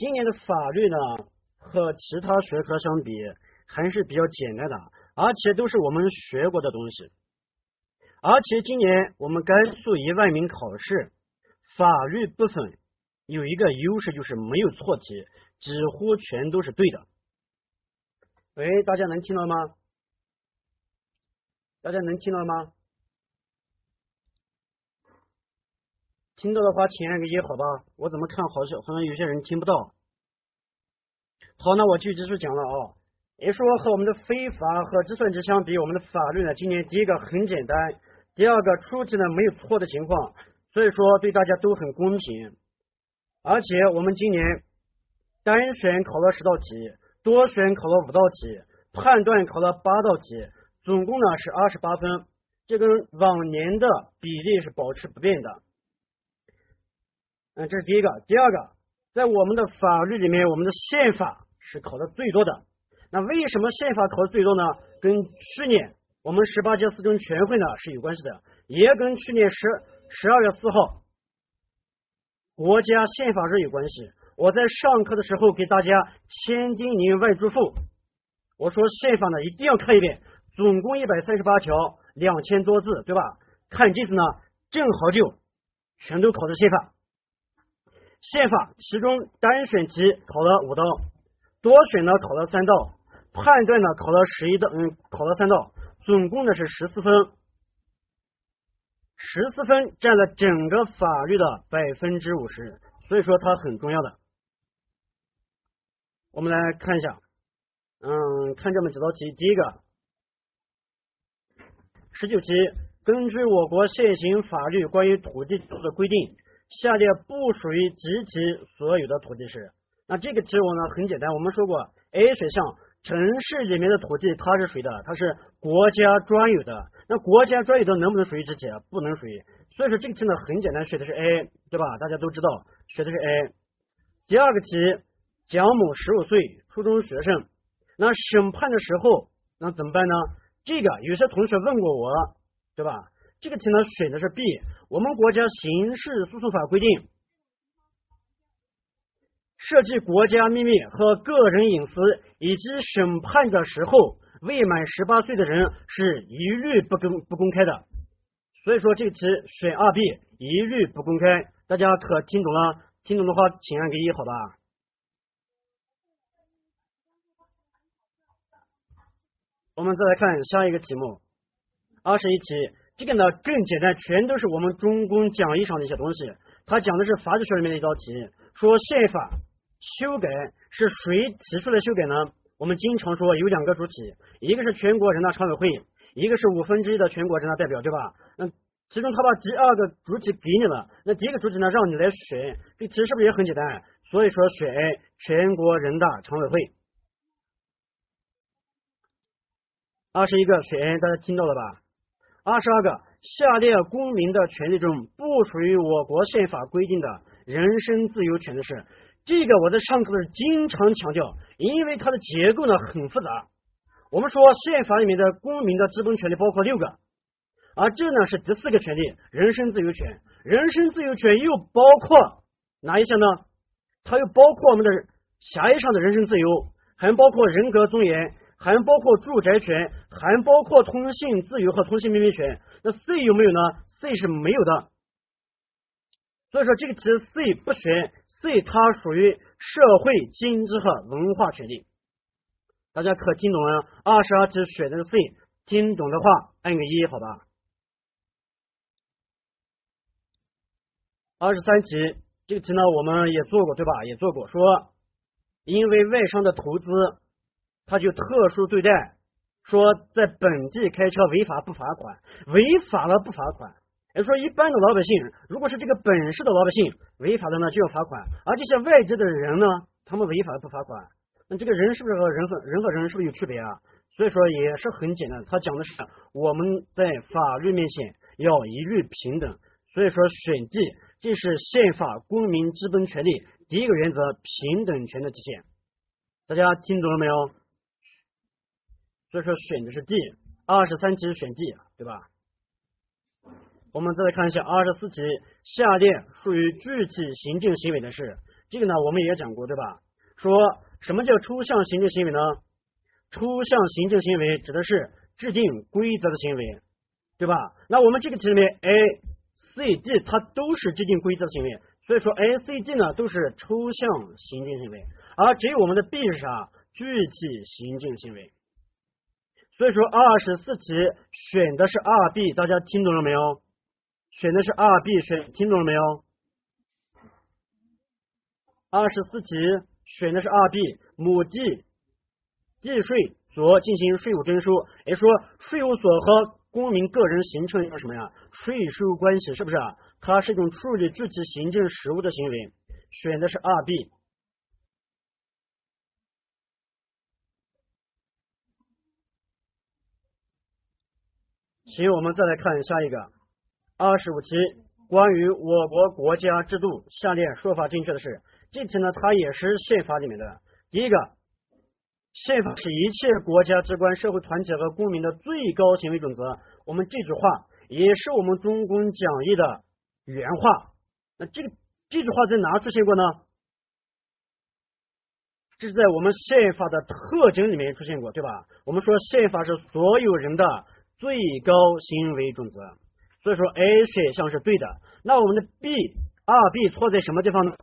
今年的法律呢，和其他学科相比还是比较简单的，而且都是我们学过的东西。而且今年我们甘肃一万名考试法律部分有一个优势，就是没有错题，几乎全都是对的。喂，大家能听到吗？大家能听到吗？听到的话，请按个一，好吧？我怎么看好像好像有些人听不到。好，那我就继续讲了啊。也说和我们的非法和计算机相比，我们的法律呢，今年第一个很简单，第二个出题呢没有错的情况，所以说对大家都很公平。而且我们今年单选考了十道题，多选考了五道题，判断考了八道题，总共呢是二十八分，这跟往年的比例是保持不变的。嗯，这是第一个。第二个，在我们的法律里面，我们的宪法是考的最多的。那为什么宪法考的最多呢？跟去年我们十八届四中全会呢是有关系的，也跟去年十十二月四号国家宪法日有关系。我在上课的时候给大家千叮咛万嘱咐，我说宪法呢一定要看一遍，总共一百三十八条，两千多字，对吧？看这次呢，正好就全都考的宪法。宪法其中单选题考了五道，多选呢考了三道，判断呢考了十一道，嗯，考了三道，总共呢是十四分，十四分占了整个法律的百分之五十，所以说它很重要的。我们来看一下，嗯，看这么几道题，第一个十九题，根据我国现行法律关于土地的规定。下列不属于集体所有的土地是？那这个题我呢很简单，我们说过，A 选项城市里面的土地它是谁的？它是国家专有的。那国家专有的能不能属于集体？不能属于。所以说这个题呢很简单，选的是 A，对吧？大家都知道，选的是 A。第二个题，蒋某十五岁，初中学生。那审判的时候，那怎么办呢？这个有些同学问过我，对吧？这个题呢选的是 B，我们国家刑事诉讼法规定，涉及国家秘密和个人隐私以及审判的时候未满十八岁的人是一律不公不公开的，所以说这个题选二 B，一律不公开，大家可听懂了？听懂的话请按个一，好吧？我们再来看下一个题目，二十一题。这个呢更简单，全都是我们中公讲义上的一些东西。他讲的是法学里面的一道题，说宪法修改是谁提出来修改呢？我们经常说有两个主体，一个是全国人大常委会，一个是五分之一的全国人大代表，对吧？那其中他把第二个主体给你了，那第一个主体呢让你来选，这题是不是也很简单？所以说选全国人大常委会。二十一个选 A，大家听到了吧？二十二个，下列公民的权利中不属于我国宪法规定的人身自由权的是，这个我在上课的时候经常强调，因为它的结构呢很复杂。我们说宪法里面的公民的基本权利包括六个，而这呢是第四个权利，人身自由权。人身自由权又包括哪一些呢？它又包括我们的狭义上的人身自由，还包括人格尊严。还包括住宅权，还包括通信自由和通信秘密权。那 C 有没有呢？C 是没有的。所以说这个题 C 不选，C 它属于社会经济和文化权利。大家可听懂了？二十二题选的是 C，听懂的话按个一，好吧。二十三题这个题呢我们也做过对吧？也做过，说因为外商的投资。他就特殊对待，说在本地开车违法不罚款，违法了不罚款。也说一般的老百姓，如果是这个本市的老百姓违法的呢，就要罚款；而这些外地的人呢，他们违法不罚款。那这个人是不是和人和人和人是不是有区别啊？所以说也是很简单，他讲的是我们在法律面前要一律平等。所以说选 D，这是宪法公民基本权利第一个原则平等权的体现。大家听懂了没有？所以说选的是 D，二十三题选 D，对吧？我们再来看一下二十四题，下列属于具体行政行为的是，这个呢我们也讲过，对吧？说什么叫抽象行政行为呢？抽象行政行为指的是制定规则的行为，对吧？那我们这个题里面 A、C、D 它都是制定规则的行为，所以说 A、C、D 呢都是抽象行政行为，而只有我们的 B 是啥？具体行政行为。所以说二十四题选的是二 B，大家听懂了没有？选的是二 B，选听懂了没有？二十四题选的是二 B，母地地税所进行税务征收，也说税务所和公民个人形成一个什么呀？税收关系是不是啊？它是一种处理具体行政实务的行为，选的是二 B。行，我们再来看下一个二十五题，关于我国国家制度，下列说法正确的是？这题呢，它也是宪法里面的。第一个，宪法是一切国家机关、社会团体和公民的最高行为准则。我们这句话也是我们中公讲义的原话。那这个这句话在哪出现过呢？这是在我们宪法的特征里面出现过，对吧？我们说宪法是所有人的。最高行为准则，所以说 A 选项是对的。那我们的 B 二 B 错在什么地方呢？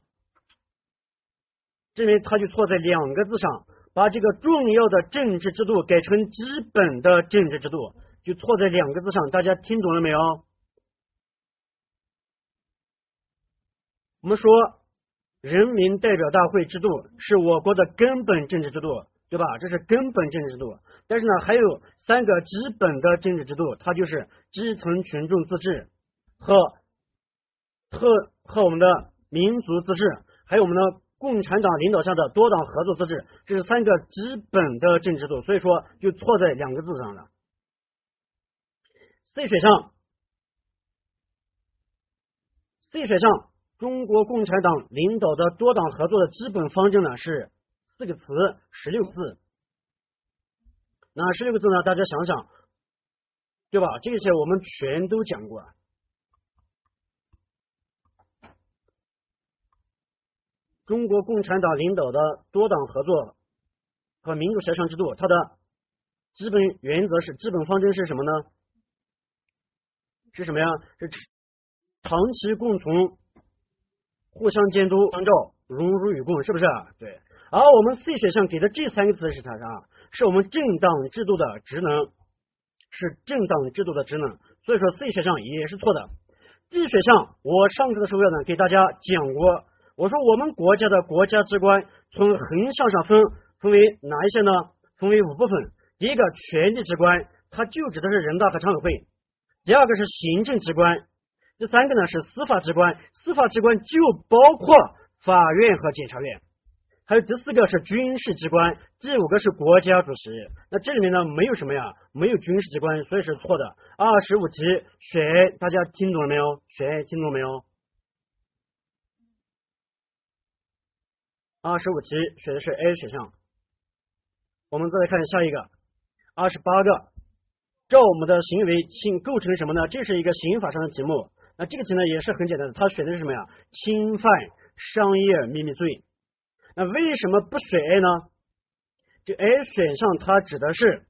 这边它就错在两个字上，把这个重要的政治制度改成基本的政治制度，就错在两个字上。大家听懂了没有？我们说人民代表大会制度是我国的根本政治制度，对吧？这是根本政治制度。但是呢，还有三个基本的政治制度，它就是基层群众自治和和和我们的民族自治，还有我们的共产党领导下的多党合作自治，这是三个基本的政治制度，所以说就错在两个字上了。C 选项，C 选项，中国共产党领导的多党合作的基本方针呢是四个词，十六字。那十六个字呢？大家想想，对吧？这些我们全都讲过。中国共产党领导的多党合作和民主协商制度，它的基本原则是基本方针是什么呢？是什么呀？是长期共存、互相监督、关照、荣辱与共，是不是？对。而我们 C 选项给的这三个字是啥啥？是我们政党制度的职能，是政党制度的职能，所以说 C 选项也是错的。D 选项我上课的时候呢给大家讲过，我说我们国家的国家机关从横向上分分为哪一些呢？分为五部分。第一个权力机关，它就指的是人大和常委会；第二个是行政机关；第三个呢是司法机关，司法机关就包括法院和检察院。还有第四个是军事机关，第五个是国家主席。那这里面呢没有什么呀，没有军事机关，所以是错的。二十五题选，大家听懂了没有？选听懂了没有？二十五题选的是 A 选项。我们再来看下一个，二十八个，照我们的行为侵构成什么呢？这是一个刑法上的题目。那这个题呢也是很简单的，它选的是什么呀？侵犯商业秘密罪。那为什么不选 A 呢？这 A 选项它指的是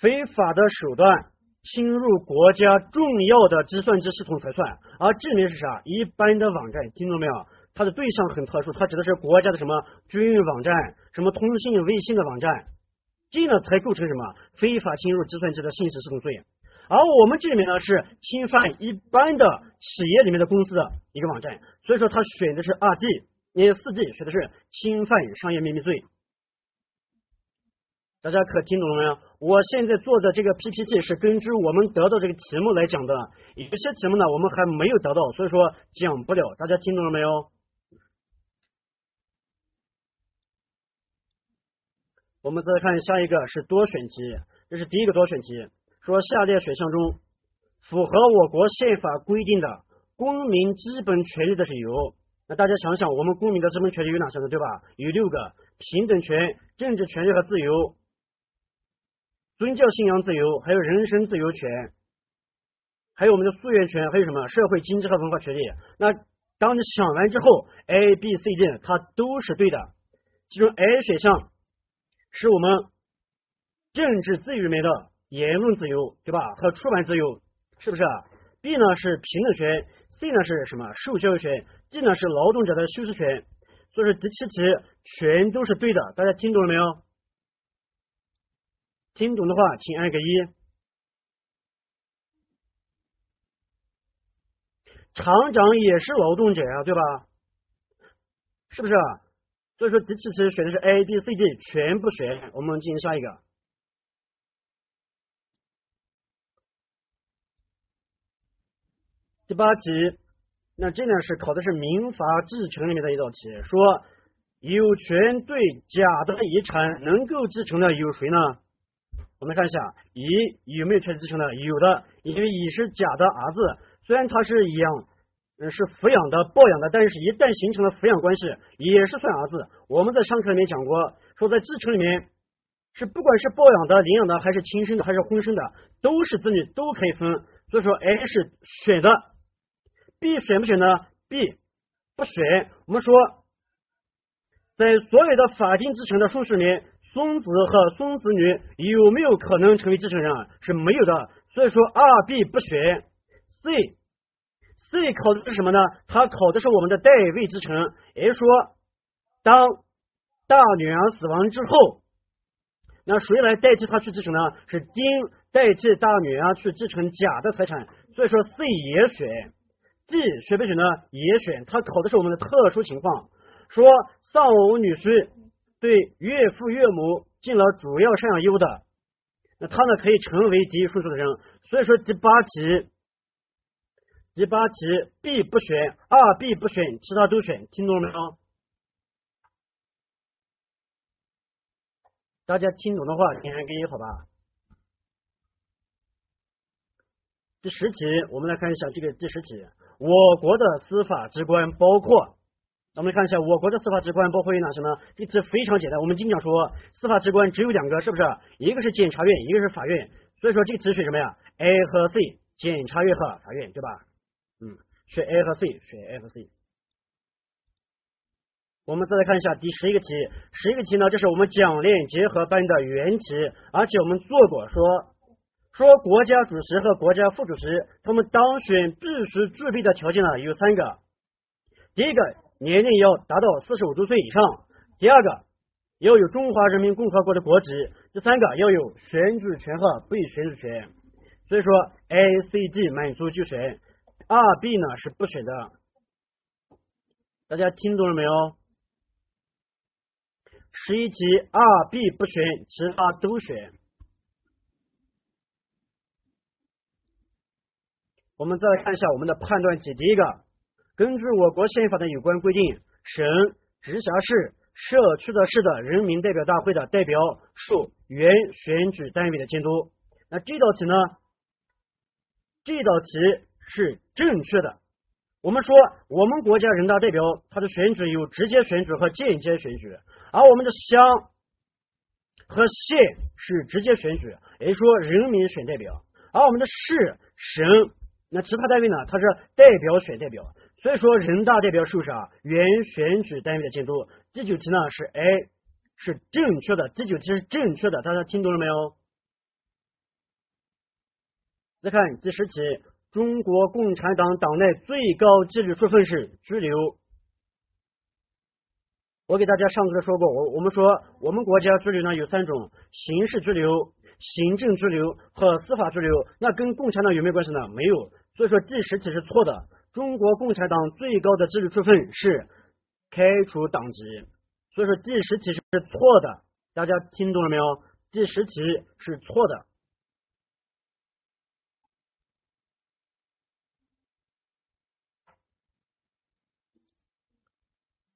非法的手段侵入国家重要的计算机系统才算，而这里面是啥？一般的网站，听懂没有？它的对象很特殊，它指的是国家的什么军用网站、什么通信卫星的网站，这呢才构成什么非法侵入计算机的信息系统罪。而我们这里面呢是侵犯一般的企业里面的公司的一个网站，所以说他选的是二 D，也四 D 选的是侵犯商业秘密罪。大家可听懂了没有？我现在做的这个 PPT 是根据我们得到这个题目来讲的，有些题目呢我们还没有得到，所以说讲不了。大家听懂了没有？我们再看下一个是多选题，这是第一个多选题。说下列选项中符合我国宪法规定的公民基本权利的是由，那大家想想，我们公民的基本权利有哪些呢？对吧？有六个：平等权、政治权利和自由、宗教信仰自由，还有人身自由权，还有我们的诉愿权，还有什么社会经济和文化权利。那当你想完之后，A、B、C、D 它都是对的。其中 A 选项是我们政治自由里面的言论自由，对吧？和出版自由，是不是？B 呢是平等权，C 呢是什么？受教育权，D 呢是劳动者的休息权。所以说第七题全都是对的，大家听懂了没有？听懂的话，请按个一。厂长也是劳动者呀，对吧？是不是？所以说第七题选的是 A、B、C、D，全部选。我们进行下一个。八题，那这呢是考的是民法继承里面的一道题，说有权对甲的遗产能够继承的有谁呢？我们看一下，乙有没有权继承的？有的，因为乙是甲的儿子，虽然他是养，是抚养的、抱养的，但是一旦形成了抚养关系，也是算儿子。我们在上课里面讲过，说在继承里面，是不管是抱养的、领养的，还是亲生的，还是婚生的，都是子女，都可以分。所以说，A 是选的，B 选不选呢？B 不选。我们说，在所有的法定继承的顺序里。孙子和孙子女有没有可能成为继承人？是没有的，所以说二 B 不选。C，C 考的是什么呢？它考的是我们的代位继承，也就是说，当大女儿死亡之后，那谁来代替她去继承呢？是丁代替大女儿去继承甲的财产，所以说 C 也选。D 选不选呢？也选。它考的是我们的特殊情况，说丧偶女婿。对岳父岳母尽了主要赡养义务的，那他呢可以成为第一顺序的人。所以说第八题，第八题 B 不选，二 B 不选，其他都选，听懂了没有？大家听懂的话点个一，好吧？第十题，我们来看一下这个第十题，我国的司法机关包括。我们看一下我国的司法机关包括有哪些呢？这题非常简单，我们经常说司法机关只有两个，是不是？一个是检察院，一个是法院。所以说这个题选什么呀？A 和 C，检察院和法院，对吧？嗯，选 A 和 C，选 A 和 C。我们再来看一下第十一个题，十一个题呢，这是我们讲练结合班的原题，而且我们做过，说说国家主席和国家副主席他们当选必须具备的条件呢有三个，第一个。年龄要达到四十五周岁以上。第二个，要有中华人民共和国的国籍。第三个，要有选举权和被选举权。所以说，A、C、D 满足就选，二 B 呢是不选的。大家听懂了没有？十一题，二 B 不选，其他都选。我们再来看一下我们的判断题，第一个。根据我国宪法的有关规定，省、直辖市、社区的市的人民代表大会的代表受原选举单位的监督。那这道题呢？这道题是正确的。我们说，我们国家人大代表他的选举有直接选举和间接选举，而我们的乡和县是直接选举，也就是说人民选代表，而我们的市、省那其他单位呢，它是代表选代表。所以说，人大代表受啥原选举单位的监督。第九题呢是 A，是正确的。第九题是正确的，大家听懂了没有？再看第十题，中国共产党党内最高纪律处分是拘留。我给大家上课说过，我我们说我们国家拘留呢有三种：刑事拘留、行政拘留和司法拘留。那跟共产党有没有关系呢？没有。所以说第十题是错的。中国共产党最高的纪律处分是开除党籍，所以说第十题是错的，大家听懂了没有？第十题是错的。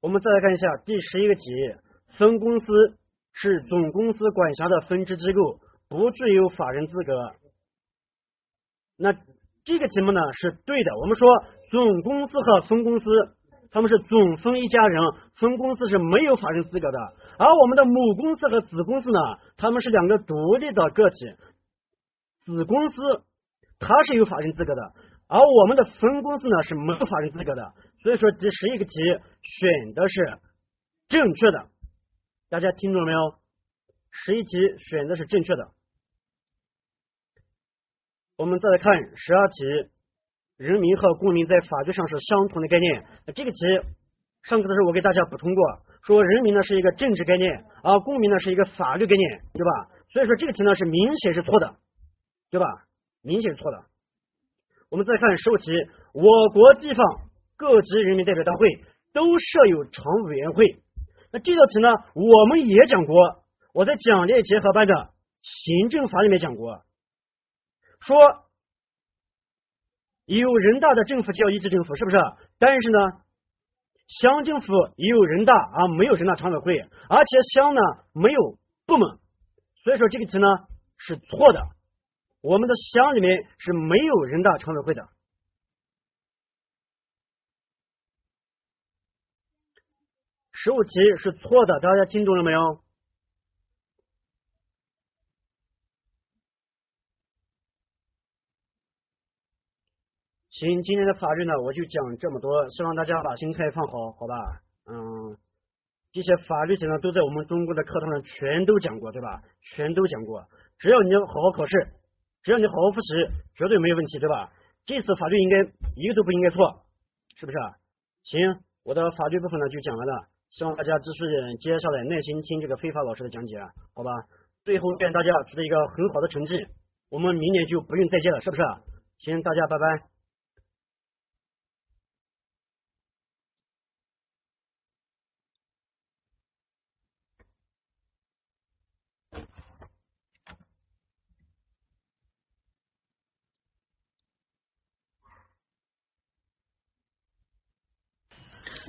我们再来看一下第十一个题，分公司是总公司管辖的分支机构，不具有法人资格。那这个题目呢是对的，我们说。总公司和分公司，他们是总分一家人，分公司是没有法人资格的。而我们的母公司和子公司呢，他们是两个独立的个体。子公司它是有法人资格的，而我们的分公司呢是没有法人资格的。所以说第十一个题选的是正确的，大家听懂了没有？十一题选的是正确的。我们再来看十二题，人民和公民在法律上是相同的概念。这个题上课的时候我给大家补充过，说人民呢是一个政治概念，而公民呢是一个法律概念，对吧？所以说这个题呢是明显是错的，对吧？明显是错的。我们再看十五题，我国地方各级人民代表大会都设有常务委员会。那这道题呢，我们也讲过，我在讲列结合班的行政法里面讲过。说有人大的政府叫一级政府，是不是？但是呢，乡政府也有人大啊，没有人大常委会，而且乡呢没有部门，所以说这个题呢是错的。我们的乡里面是没有人大常委会的。十五题是错的，大家听懂了没有？行，今天的法律呢，我就讲这么多，希望大家把心态放好，好吧？嗯，这些法律题呢，都在我们中国的课堂上全都讲过，对吧？全都讲过，只要你好好考试，只要你好好复习，绝对没有问题，对吧？这次法律应该一个都不应该错，是不是？行，我的法律部分呢就讲完了，希望大家继续接下来耐心听这个非法老师的讲解，好吧？最后愿大家取得一个很好的成绩，我们明年就不用再见了，是不是？行，大家拜拜。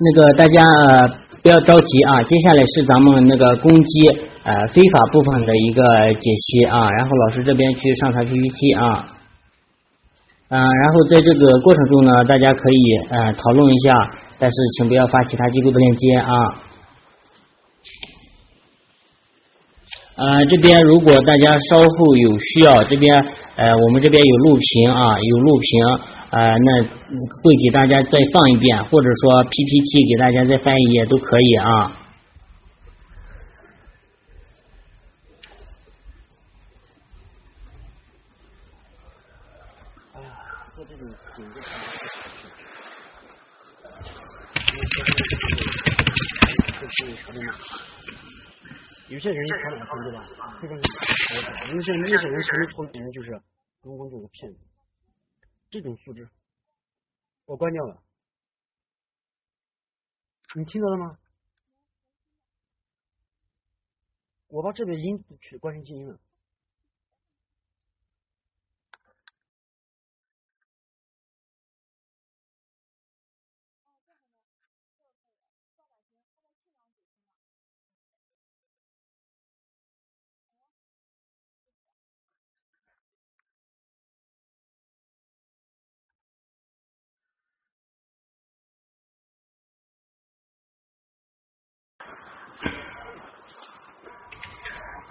那个大家呃不要着急啊，接下来是咱们那个攻击呃非法部分的一个解析啊，然后老师这边去上传 PPT 啊，嗯，然后在这个过程中呢，大家可以呃讨论一下，但是请不要发其他机构的链接啊。呃，这边如果大家稍后有需要，这边呃我们这边有录屏啊，有录屏。啊，那会给大家再放一遍，或者说 PPT 给大家再翻一页都可以啊。哎呀，做这种简直有些人传染对吧？这个有些有些人其实从别人就是中共就是骗子。这种素质，我关掉了。你听到了吗？我把这边音取关成静音了。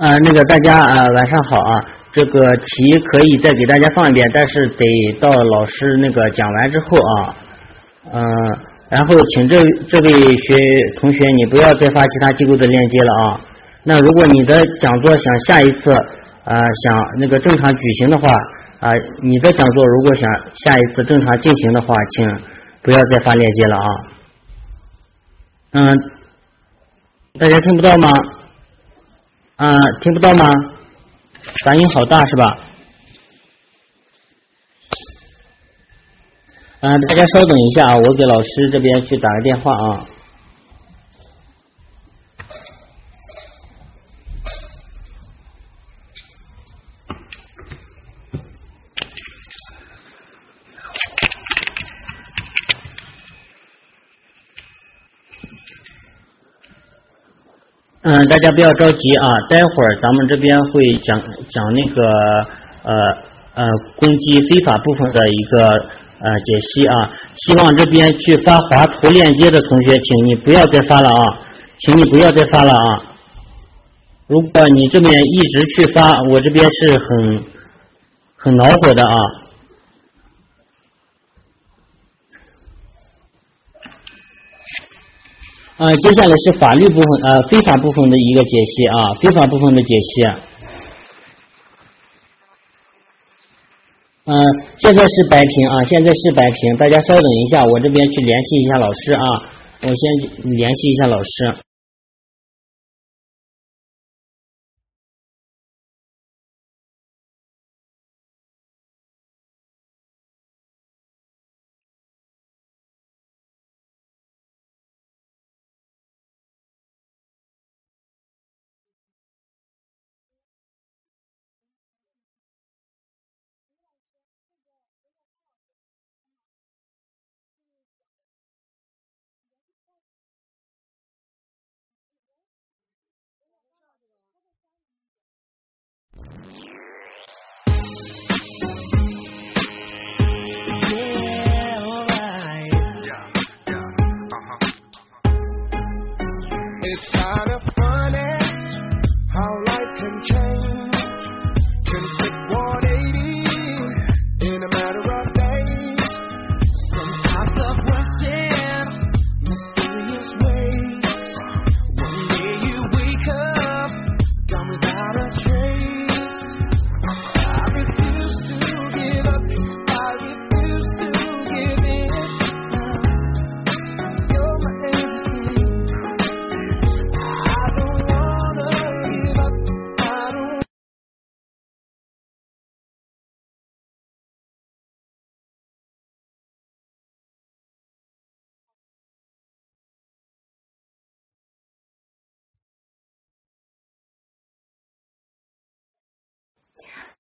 啊，那个大家啊，晚上好啊！这个题可以再给大家放一遍，但是得到老师那个讲完之后啊，嗯，然后请这这位学同学，你不要再发其他机构的链接了啊。那如果你的讲座想下一次啊想那个正常举行的话啊，你的讲座如果想下一次正常进行的话，请不要再发链接了啊。嗯，大家听不到吗？啊，听不到吗？杂音好大是吧？啊，大家稍等一下啊，我给老师这边去打个电话啊。嗯，大家不要着急啊，待会儿咱们这边会讲讲那个呃呃攻击非法部分的一个呃解析啊。希望这边去发华图链接的同学，请你不要再发了啊，请你不要再发了啊。如果你这边一直去发，我这边是很很恼火的啊。呃，接下来是法律部分，呃，非法部分的一个解析啊，非法部分的解析。嗯，现在是白屏啊，现在是白屏，大家稍等一下，我这边去联系一下老师啊，我先联系一下老师。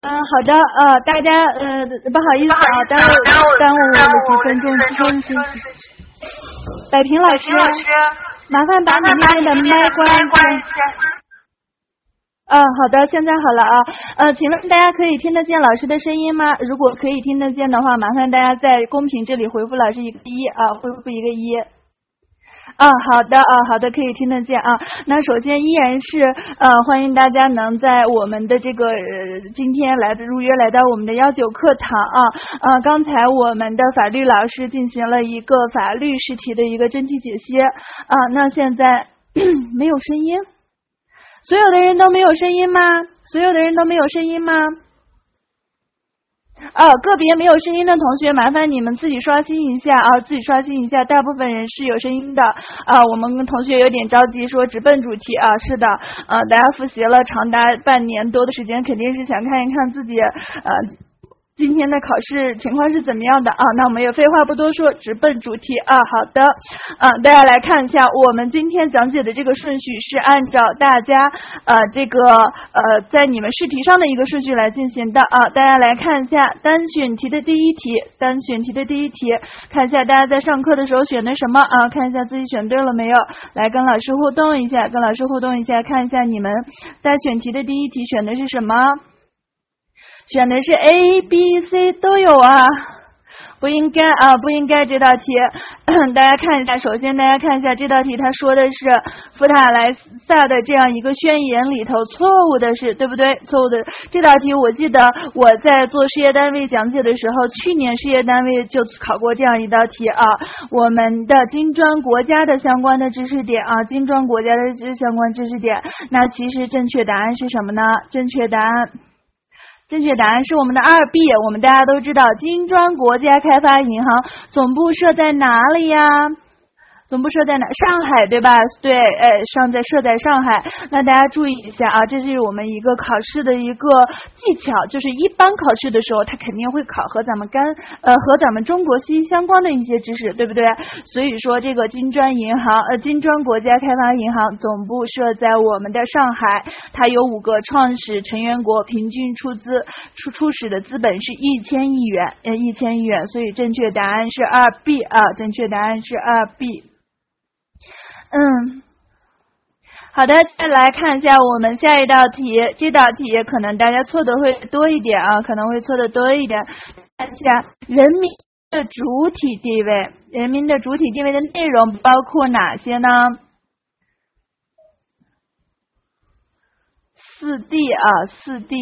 嗯，好的，呃，大家，呃，不好意思啊，耽误耽误了几分钟。百平老师，麻烦把你那边的麦关一下。嗯，好的，现在好了啊，呃，请问大家可以听得见老师的声音吗？如果可以听得见的话，麻烦大家在公屏这里回复老师一个一啊，回复一个一。啊，好的啊，好的，可以听得见啊。那首先依然是呃，欢迎大家能在我们的这个呃今天来的如约来到我们的幺九课堂啊。呃，刚才我们的法律老师进行了一个法律试题的一个真题解析啊。那现在 没有声音，所有的人都没有声音吗？所有的人都没有声音吗？啊，个别没有声音的同学，麻烦你们自己刷新一下啊，自己刷新一下。大部分人是有声音的啊，我们同学有点着急，说直奔主题啊。是的，呃，大家复习了长达半年多的时间，肯定是想看一看自己呃。今天的考试情况是怎么样的啊？那我们也废话不多说，直奔主题啊！好的，啊，大家来看一下，我们今天讲解的这个顺序是按照大家呃这个呃在你们试题上的一个顺序来进行的啊！大家来看一下单选题的第一题，单选题的第一题，看一下大家在上课的时候选的什么啊？看一下自己选对了没有？来跟老师互动一下，跟老师互动一下，看一下你们单选题的第一题选的是什么？选的是 A、B、C 都有啊，不应该啊，不应该这道题。大家看一下，首先大家看一下这道题，他说的是福塔莱萨的这样一个宣言里头错误的是，对不对？错误的这道题，我记得我在做事业单位讲解的时候，去年事业单位就考过这样一道题啊。我们的金砖国家的相关的知识点啊，金砖国家的知相关知识点，那其实正确答案是什么呢？正确答案。正确答案是我们的二 B，我们大家都知道，金砖国家开发银行总部设在哪里呀？总部设在哪？上海对吧？对，哎，上在设在上海。那大家注意一下啊，这是我们一个考试的一个技巧，就是一般考试的时候，它肯定会考和咱们干呃和咱们中国息息相关的一些知识，对不对？所以说这个金砖银行呃金砖国家开发银行总部设在我们的上海，它有五个创始成员国，平均出资出初始的资本是一千亿元，呃一千亿元，所以正确答案是二 B 啊，正确答案是二 B。嗯，好的，再来看一下我们下一道题。这道题可能大家错的会多一点啊，可能会错的多一点。看一下人民的主体地位，人民的主体地位的内容包括哪些呢？四 D 啊，四 D。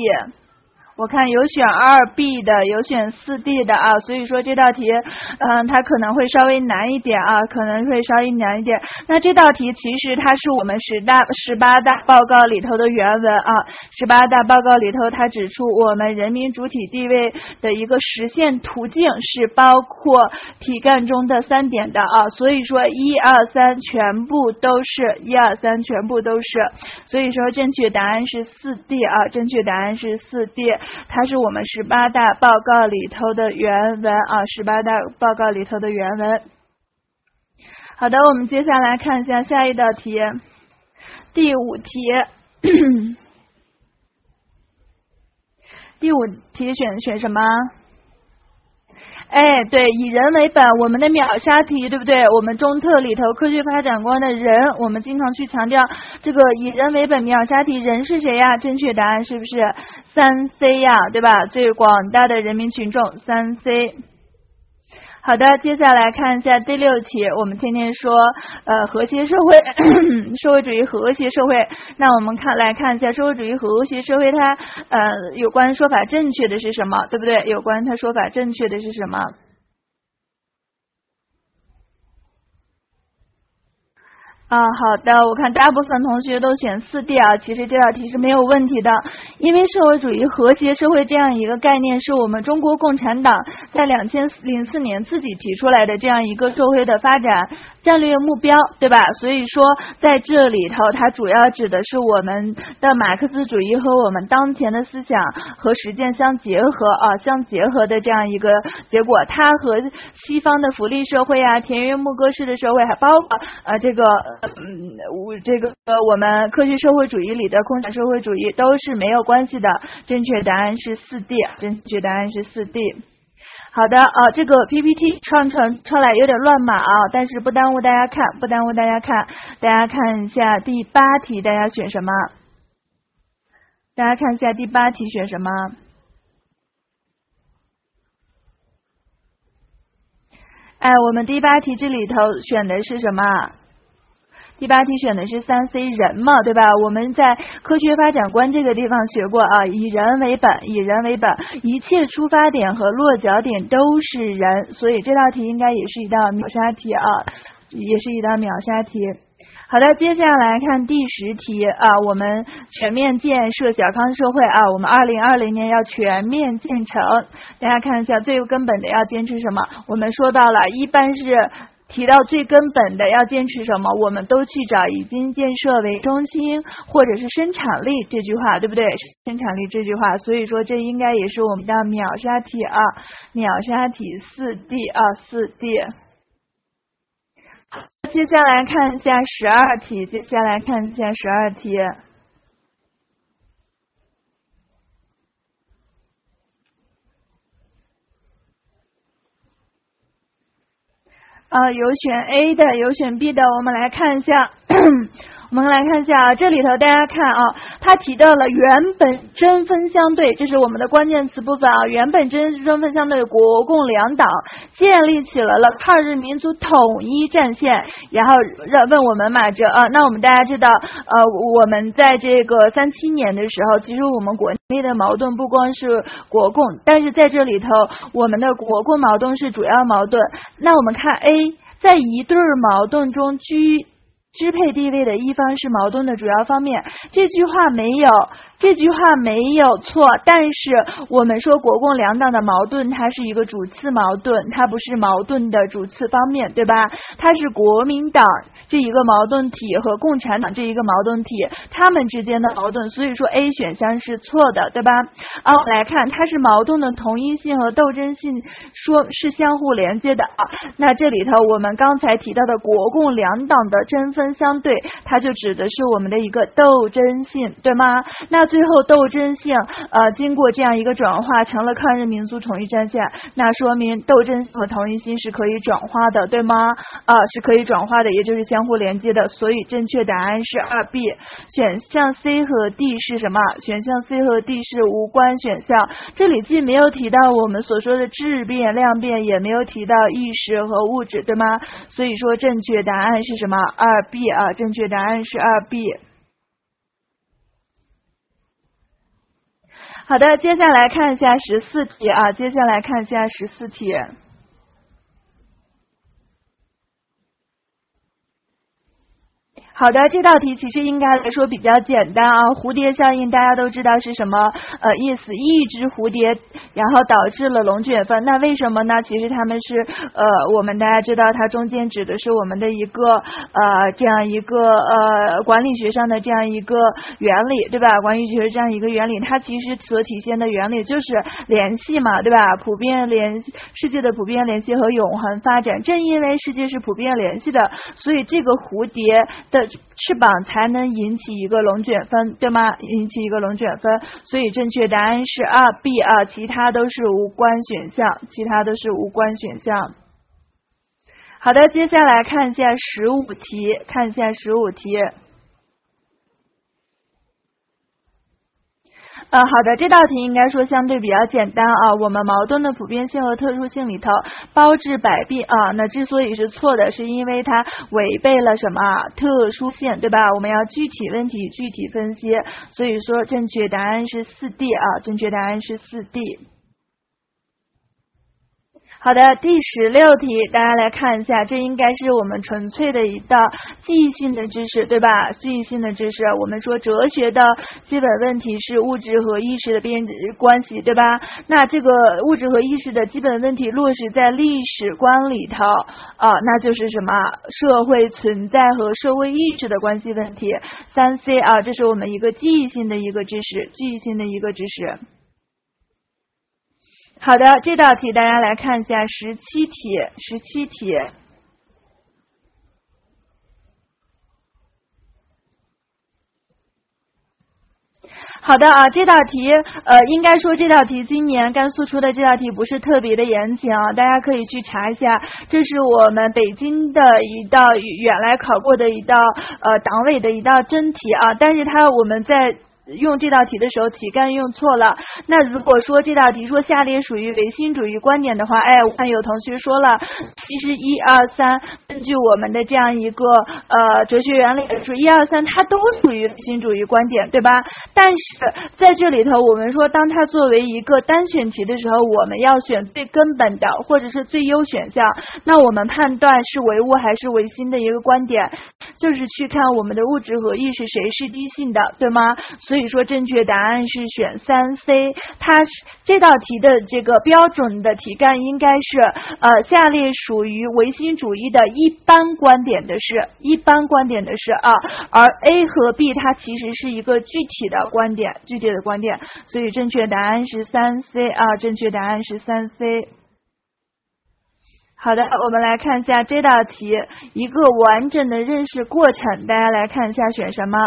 我看有选二 B 的，有选四 D 的啊，所以说这道题，嗯，它可能会稍微难一点啊，可能会稍微难一点。那这道题其实它是我们十大十八大报告里头的原文啊，十八大报告里头它指出我们人民主体地位的一个实现途径是包括题干中的三点的啊，所以说一二三全部都是一二三全部都是，所以说正确答案是四 D 啊，正确答案是四 D。它是我们十八大报告里头的原文啊，十八大报告里头的原文。好的，我们接下来看一下下一道题，第五题，第五题选选什么？哎，对，以人为本，我们的秒杀题，对不对？我们中特里头科学发展观的人，我们经常去强调这个以人为本秒杀题，人是谁呀？正确答案是不是三 C 呀？对吧？最广大的人民群众，三 C。好的，接下来看一下第六题。我们天天说，呃，和谐社会，社会主义和谐社会。那我们看来看一下，社会主义和谐社会它，呃，有关说法正确的是什么？对不对？有关它说法正确的是什么？啊，好的，我看大部分同学都选四 D 啊，其实这道题是没有问题的，因为社会主义和谐社会这样一个概念是我们中国共产党在两千零四年自己提出来的这样一个社会的发展战略目标，对吧？所以说在这里头，它主要指的是我们的马克思主义和我们当前的思想和实践相结合啊，相结合的这样一个结果。它和西方的福利社会啊、田园牧歌式的社会，还包括呃这个。嗯，我这个呃，我们科学社会主义里的共产社会主义都是没有关系的。正确答案是四 D，正确答案是四 D。好的啊，这个 PPT 创成出来有点乱码啊，但是不耽误大家看，不耽误大家看。大家看一下第八题，大家选什么？大家看一下第八题选什么？哎，我们第八题这里头选的是什么？第八题选的是三 C 人嘛，对吧？我们在科学发展观这个地方学过啊，以人为本，以人为本，一切出发点和落脚点都是人，所以这道题应该也是一道秒杀题啊，也是一道秒杀题。好的，接下来看第十题啊，我们全面建设小康社会啊，我们二零二零年要全面建成，大家看一下最根本的要坚持什么？我们说到了，一般是。提到最根本的要坚持什么，我们都去找以经建设为中心，或者是生产力这句话，对不对？生产力这句话，所以说这应该也是我们的秒杀题啊，秒杀题四 D 啊，四 D。接下来看一下十二题，接下来看一下十二题。啊，有选 A 的，有选 B 的，我们来看一下。我们来看一下啊，这里头大家看啊，他提到了原本针锋相对，这是我们的关键词部分啊。原本针针锋相对，国共两党建立起来了抗日民族统一战线，然后让问我们马哲啊，那我们大家知道，呃，我们在这个三七年的时候，其实我们国内的矛盾不光是国共，但是在这里头，我们的国共矛盾是主要矛盾。那我们看 A，在一对矛盾中居。支配地位的一方是矛盾的主要方面，这句话没有。这句话没有错，但是我们说国共两党的矛盾，它是一个主次矛盾，它不是矛盾的主次方面，对吧？它是国民党这一个矛盾体和共产党这一个矛盾体，他们之间的矛盾，所以说 A 选项是错的，对吧？啊，来看它是矛盾的同一性和斗争性，说是相互连接的啊。那这里头我们刚才提到的国共两党的针锋相对，它就指的是我们的一个斗争性，对吗？那最后斗争性，呃，经过这样一个转化成了抗日民族统一战线，那说明斗争性和同一心是可以转化的，对吗？啊，是可以转化的，也就是相互连接的。所以正确答案是二 B，选项 C 和 D 是什么？选项 C 和 D 是无关选项。这里既没有提到我们所说的质变、量变，也没有提到意识和物质，对吗？所以说正确答案是什么？二 B 啊，正确答案是二 B。好的，接下来看一下十四题啊，接下来看一下十四题。好的，这道题其实应该来说比较简单啊。蝴蝶效应大家都知道是什么呃意思？一只蝴蝶，然后导致了龙卷风。那为什么呢？其实他们是呃，我们大家知道它中间指的是我们的一个呃这样一个呃管理学上的这样一个原理，对吧？管理学这样一个原理，它其实所体现的原理就是联系嘛，对吧？普遍联世界的普遍联系和永恒发展。正因为世界是普遍联系的，所以这个蝴蝶的。翅膀才能引起一个龙卷风，对吗？引起一个龙卷风，所以正确答案是二 B 啊，其他都是无关选项，其他都是无关选项。好的，接下来看一下十五题，看一下十五题。呃，好的，这道题应该说相对比较简单啊。我们矛盾的普遍性和特殊性里头，包治百病啊。那之所以是错的，是因为它违背了什么特殊性，对吧？我们要具体问题具体分析。所以说，正确答案是四 D 啊，正确答案是四 D。好的，第十六题，大家来看一下，这应该是我们纯粹的一道记忆性的知识，对吧？记忆性的知识，我们说哲学的基本问题是物质和意识的边关系，对吧？那这个物质和意识的基本问题落实在历史观里头啊，那就是什么？社会存在和社会意识的关系问题。三 C 啊，这是我们一个记忆性的一个知识，记忆性的一个知识。好的，这道题大家来看一下，十七题，十七题。好的啊，这道题，呃，应该说这道题今年甘肃出的这道题不是特别的严谨啊，大家可以去查一下，这是我们北京的一道远来考过的一道呃党委的一道真题啊，但是它我们在。用这道题的时候，题干用错了。那如果说这道题说下列属于唯心主义观点的话，哎，我看有同学说了，其实一二三，根据我们的这样一个呃哲学原理来说，一二三它都属于唯心主义观点，对吧？但是在这里头，我们说，当它作为一个单选题的时候，我们要选最根本的或者是最优选项。那我们判断是唯物还是唯心的一个观点，就是去看我们的物质和意识谁是低性的，对吗？所以。所以说，正确答案是选三 C。它这道题的这个标准的题干应该是呃，下列属于唯心主义的一般观点的是，一般观点的是啊，而 A 和 B 它其实是一个具体的观点，具体的观点。所以正确答案是三 C 啊，正确答案是三 C。好的，我们来看一下这道题，一个完整的认识过程，大家来看一下选什么。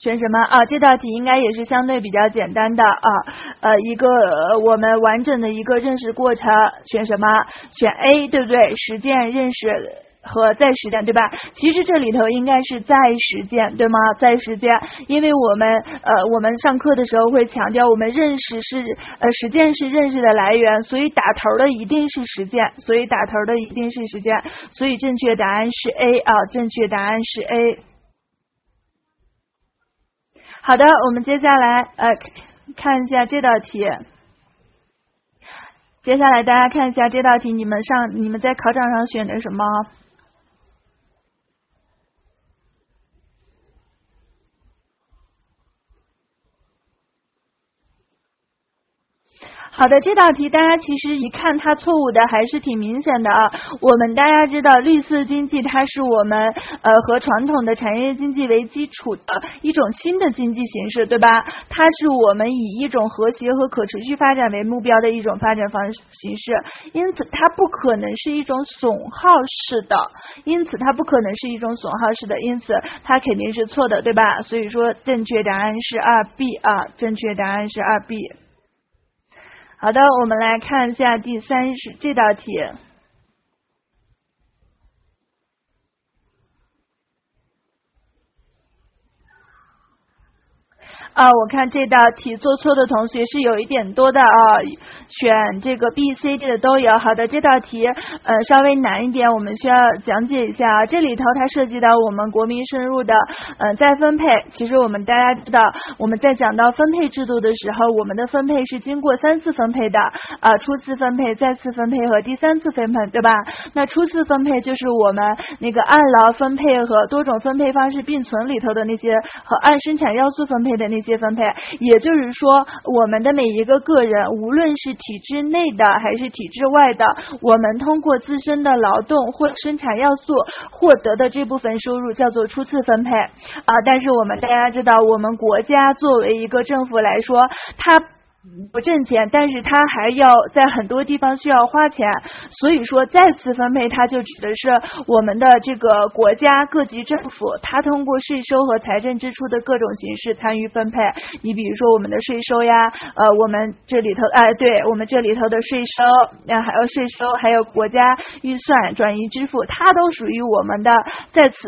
选什么啊？这道题应该也是相对比较简单的啊，呃，一个我们完整的一个认识过程，选什么？选 A，对不对？实践认识和再实践，对吧？其实这里头应该是再实践，对吗？再实践，因为我们呃，我们上课的时候会强调，我们认识是呃，实践是认识的来源，所以打头的一定是实践，所以打头的一定是实践，所以正确答案是 A 啊，正确答案是 A。好的，我们接下来呃看一下这道题。接下来大家看一下这道题，你们上你们在考场上选的什么？好的，这道题大家其实一看它错误的还是挺明显的啊。我们大家知道，绿色经济它是我们呃和传统的产业经济为基础的一种新的经济形式，对吧？它是我们以一种和谐和可持续发展为目标的一种发展方形式，因此它不可能是一种损耗式的，因此它不可能是一种损耗式的，因此它肯定是错的，对吧？所以说正确答案是二 B 啊，正确答案是二 B。好的，我们来看一下第三十这道题。啊，我看这道题做错的同学是有一点多的啊，选这个 B、C、D 的都有。好的，这道题呃稍微难一点，我们需要讲解一下啊。这里头它涉及到我们国民收入的呃再分配。其实我们大家知道，我们在讲到分配制度的时候，我们的分配是经过三次分配的啊，初次分配、再次分配和第三次分配，对吧？那初次分配就是我们那个按劳分配和多种分配方式并存里头的那些和按生产要素分配的那些分配，也就是说，我们的每一个个人，无论是体制内的还是体制外的，我们通过自身的劳动或生产要素获得的这部分收入叫做初次分配啊。但是我们大家知道，我们国家作为一个政府来说，它。不挣钱，但是他还要在很多地方需要花钱，所以说再次分配，它就指的是我们的这个国家各级政府，它通过税收和财政支出的各种形式参与分配。你比如说我们的税收呀，呃，我们这里头，哎，对我们这里头的税收，那还有税收，还有国家预算转移支付，它都属于我们的再次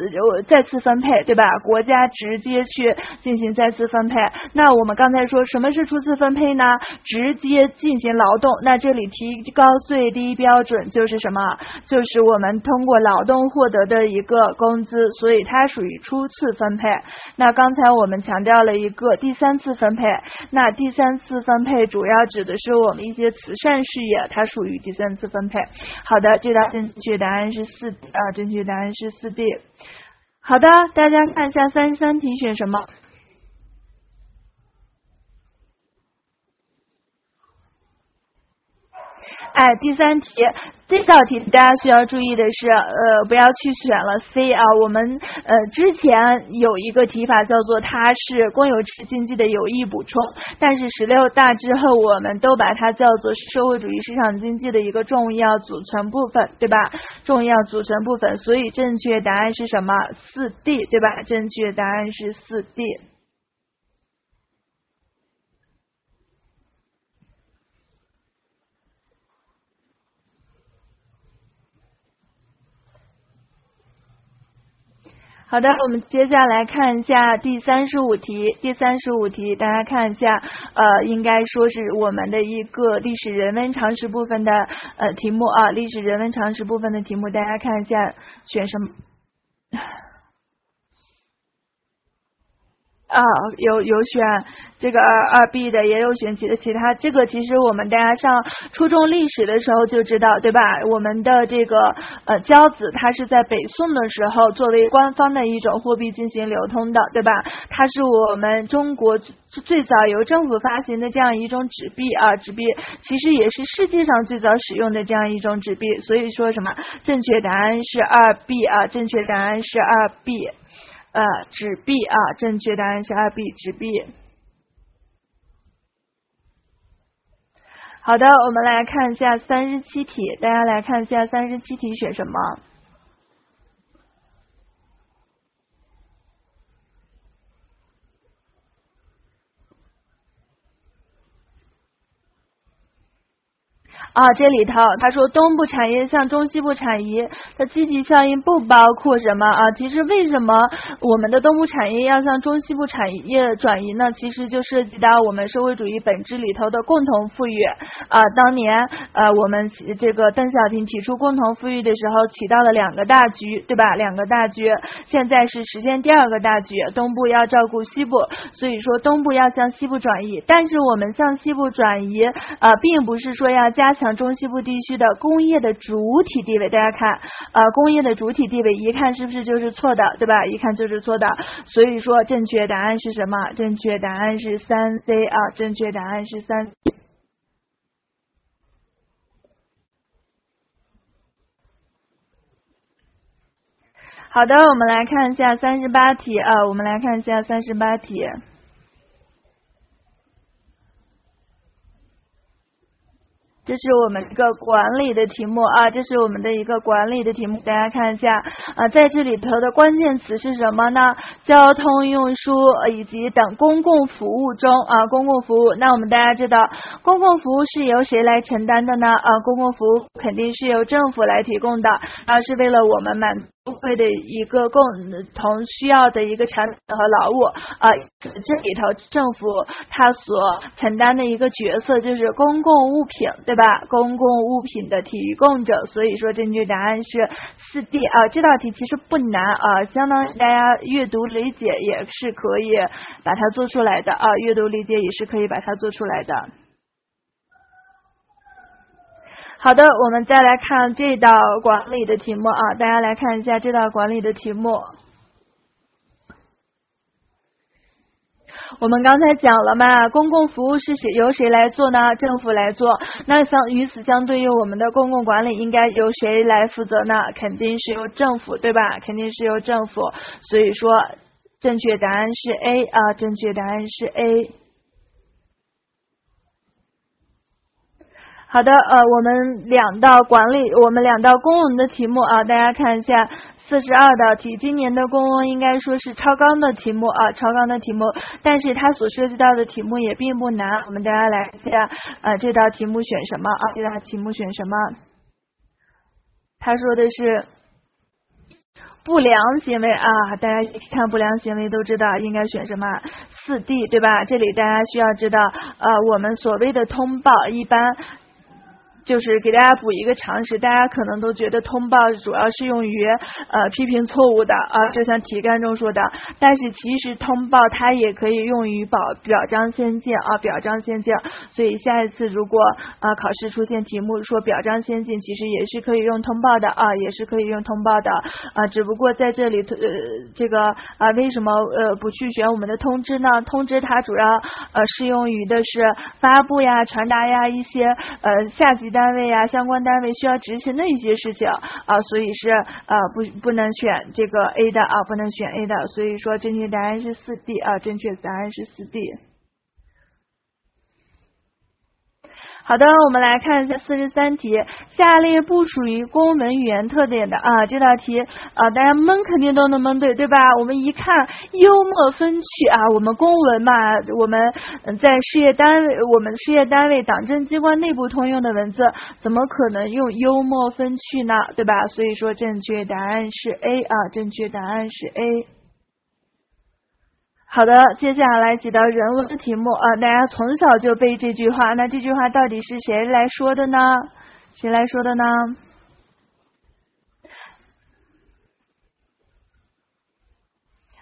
再次分配，对吧？国家直接去进行再次分配。那我们刚才说什么是初次分配呢？直接进行劳动，那这里提高最低标准就是什么？就是我们通过劳动获得的一个工资，所以它属于初次分配。那刚才我们强调了一个第三次分配，那第三次分配主要指的是我们一些慈善事业，它属于第三次分配。好的，这道正确答案是四啊，正确答案是四 B。好的，大家看一下三十三题选什么？哎，第三题，这道题大家需要注意的是，呃，不要去选了 C 啊。我们呃之前有一个提法叫做它是公有制经济的有益补充，但是十六大之后，我们都把它叫做社会主义市场经济的一个重要组成部分，对吧？重要组成部分，所以正确答案是什么？四 D，对吧？正确答案是四 D。好的，我们接下来看一下第三十五题。第三十五题，大家看一下，呃，应该说是我们的一个历史人文常识部分的呃题目啊，历史人文常识部分的题目，大家看一下选什么。啊，有有选这个二二 B 的，也有选其的其他。这个其实我们大家上初中历史的时候就知道，对吧？我们的这个呃交子，它是在北宋的时候作为官方的一种货币进行流通的，对吧？它是我们中国最早由政府发行的这样一种纸币啊，纸币其实也是世界上最早使用的这样一种纸币。所以说什么？正确答案是二 B 啊，正确答案是二 B。呃，纸币啊，正确答案是二 B 纸币。好的，我们来看一下三十七题，大家来看一下三十七题选什么。啊，这里头他说东部产业向中西部产业的积极效应不包括什么啊？其实为什么我们的东部产业要向中西部产业转移呢？其实就涉及到我们社会主义本质里头的共同富裕啊。当年呃我们这个邓小平提出共同富裕的时候，提到了两个大局，对吧？两个大局，现在是实现第二个大局，东部要照顾西部，所以说东部要向西部转移。但是我们向西部转移啊，并不是说要加强。中西部地区的工业的主体地位，大家看，呃，工业的主体地位一看是不是就是错的，对吧？一看就是错的，所以说正确答案是什么？正确答案是三 C 啊，正确答案是三。好的，我们来看一下三十八题啊，我们来看一下三十八题。这是我们一个管理的题目啊，这是我们的一个管理的题目，大家看一下啊，在这里头的关键词是什么呢？交通运输以及等公共服务中啊，公共服务。那我们大家知道，公共服务是由谁来承担的呢？啊，公共服务肯定是由政府来提供的，啊，是为了我们满。会的一个共同需要的一个产品和劳务啊，这里头政府它所承担的一个角色就是公共物品，对吧？公共物品的提供者，所以说正确答案是四 D 啊。这道题其实不难啊，相当于大家阅读理解也是可以把它做出来的啊，阅读理解也是可以把它做出来的。好的，我们再来看这道管理的题目啊，大家来看一下这道管理的题目。我们刚才讲了嘛，公共服务是谁由谁来做呢？政府来做。那相与此相对应，我们的公共管理应该由谁来负责呢？肯定是由政府，对吧？肯定是由政府。所以说，正确答案是 A 啊，正确答案是 A。好的，呃，我们两道管理，我们两道公文的题目啊，大家看一下四十二道题。今年的公文应该说是超纲的题目啊，超纲的题目，但是它所涉及到的题目也并不难。我们大家来看一下，呃，这道题目选什么啊？这道题目选什么？他说的是不良行为啊，大家看不良行为都知道应该选什么四 D 对吧？这里大家需要知道，呃，我们所谓的通报一般。就是给大家补一个常识，大家可能都觉得通报主要是用于呃批评错误的啊，就像题干中说的。但是其实通报它也可以用于保表彰先进啊，表彰先进。所以下一次如果啊考试出现题目说表彰先进，其实也是可以用通报的啊，也是可以用通报的啊。只不过在这里呃这个啊为什么呃不去选我们的通知呢？通知它主要呃适用于的是发布呀、传达呀一些呃下级。单位呀，相关单位需要执行的一些事情啊，所以是呃不不能选这个 A 的啊，不能选 A 的，所以说正确答案是四 D 啊，正确答案是四 D。好的，我们来看一下四十三题，下列不属于公文语言特点的啊，这道题啊，大家蒙肯定都能蒙对，对吧？我们一看幽默风趣啊，我们公文嘛，我们在事业单位，我们事业单位党政机关内部通用的文字，怎么可能用幽默风趣呢？对吧？所以说正确答案是 A 啊，正确答案是 A。好的，接下来几道人文的题目啊，大家从小就背这句话，那这句话到底是谁来说的呢？谁来说的呢？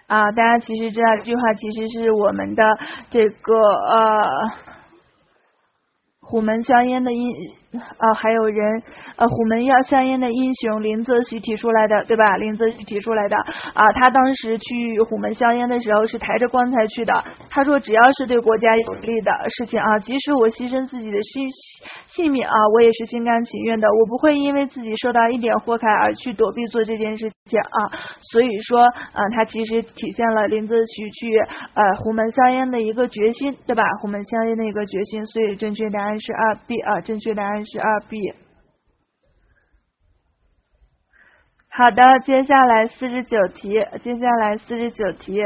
啊，大家其实知道这句话其实是我们的这个呃虎门销烟的音。啊，还有人，呃，虎门要香烟的英雄林则徐提出来的，对吧？林则徐提出来的啊，他当时去虎门香烟的时候是抬着棺材去的。他说，只要是对国家有利的事情啊，即使我牺牲自己的性性命啊，我也是心甘情愿的。我不会因为自己受到一点祸害而去躲避做这件事情啊。所以说，啊，他其实体现了林则徐去呃虎门香烟的一个决心，对吧？虎门香烟的一个决心。所以正确答案是二 B 啊，正确答案。是二 B。好的，接下来四十九题，接下来四十九题。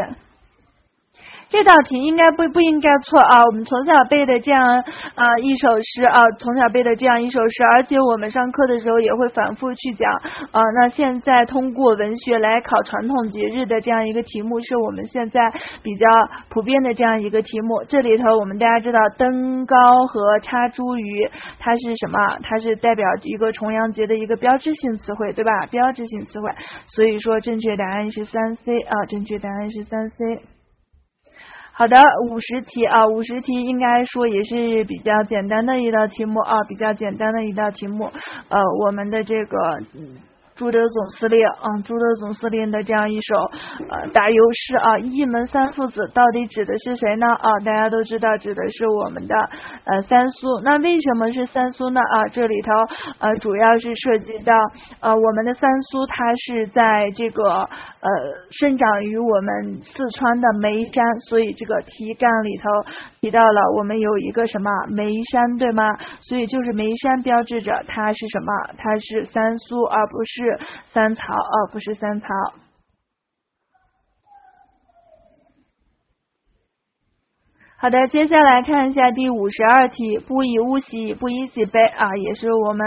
这道题应该不不应该错啊？我们从小背的这样啊一首诗啊，从小背的这样一首诗，而且我们上课的时候也会反复去讲啊。那现在通过文学来考传统节日的这样一个题目，是我们现在比较普遍的这样一个题目。这里头我们大家知道登高和插茱萸，它是什么？它是代表一个重阳节的一个标志性词汇，对吧？标志性词汇。所以说正确答案是三 C 啊，正确答案是三 C。好的，五十题啊，五十题应该说也是比较简单的一道题目啊，比较简单的一道题目，呃，我们的这个。朱德总司令，嗯，朱德总司令的这样一首呃打油诗啊，一门三父子到底指的是谁呢？啊，大家都知道指的是我们的呃三苏。那为什么是三苏呢？啊，这里头呃主要是涉及到呃我们的三苏，它是在这个呃生长于我们四川的眉山，所以这个题干里头提到了我们有一个什么眉山，对吗？所以就是眉山标志着它是什么？它是三苏，而不是。是三曹哦，不是三曹。好的，接下来看一下第五十二题，不以物喜，不以己悲啊，也是我们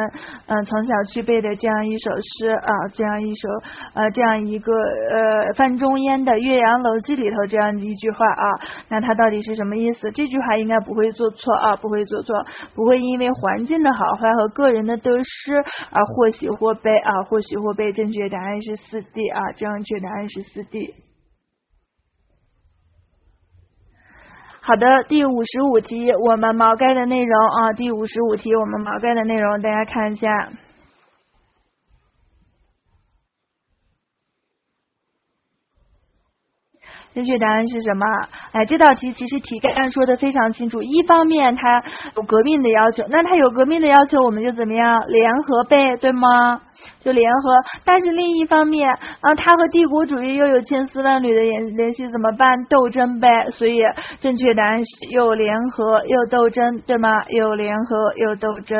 嗯从小去背的这样一首诗啊，这样一首呃这样一个呃范仲淹的《岳阳楼记》里头这样一句话啊，那它到底是什么意思？这句话应该不会做错啊，不会做错，不会因为环境的好坏和个人的得失而或喜或悲啊，或喜或悲。正确答案是四 D 啊，正确答案是四 D。好的，第五十五题，我们毛概的内容啊，第五十五题，我们毛概的内容，大家看一下。正确答案是什么？哎，这道题其实题干说的非常清楚。一方面它有革命的要求，那它有革命的要求，我们就怎么样联合呗，对吗？就联合。但是另一方面啊，它和帝国主义又有千丝万缕的联联系，怎么办？斗争呗。所以正确答案是又联合又斗争，对吗？又联合又斗争。